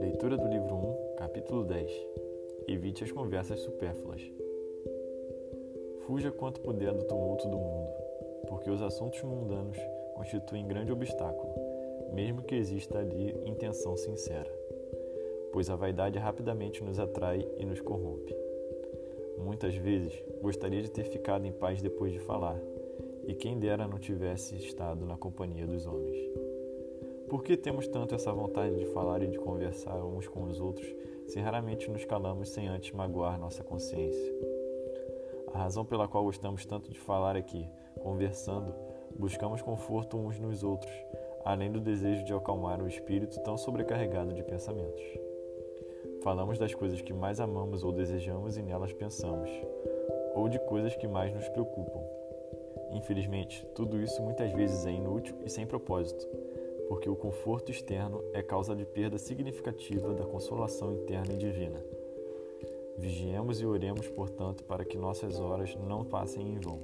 Leitura do livro 1, capítulo 10. Evite as conversas supérfluas. Fuja quanto puder do tumulto do mundo, porque os assuntos mundanos constituem grande obstáculo, mesmo que exista ali intenção sincera, pois a vaidade rapidamente nos atrai e nos corrompe. Muitas vezes gostaria de ter ficado em paz depois de falar, e quem dera não tivesse estado na companhia dos homens. Por que temos tanto essa vontade de falar e de conversar uns com os outros se raramente nos calamos sem antes magoar nossa consciência? A razão pela qual gostamos tanto de falar é que, conversando, buscamos conforto uns nos outros, além do desejo de acalmar o espírito tão sobrecarregado de pensamentos. Falamos das coisas que mais amamos ou desejamos e nelas pensamos, ou de coisas que mais nos preocupam. Infelizmente, tudo isso muitas vezes é inútil e sem propósito, porque o conforto externo é causa de perda significativa da consolação interna e divina. Vigiemos e oremos, portanto, para que nossas horas não passem em vão.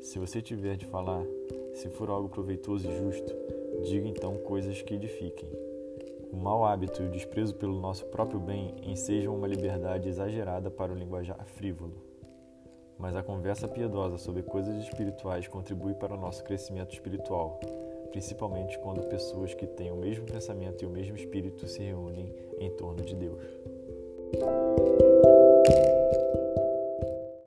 Se você tiver de falar, se for algo proveitoso e justo, diga então coisas que edifiquem. O mau hábito e o desprezo pelo nosso próprio bem ensejam uma liberdade exagerada para o linguajar frívolo mas a conversa piedosa sobre coisas espirituais contribui para o nosso crescimento espiritual, principalmente quando pessoas que têm o mesmo pensamento e o mesmo espírito se reúnem em torno de Deus.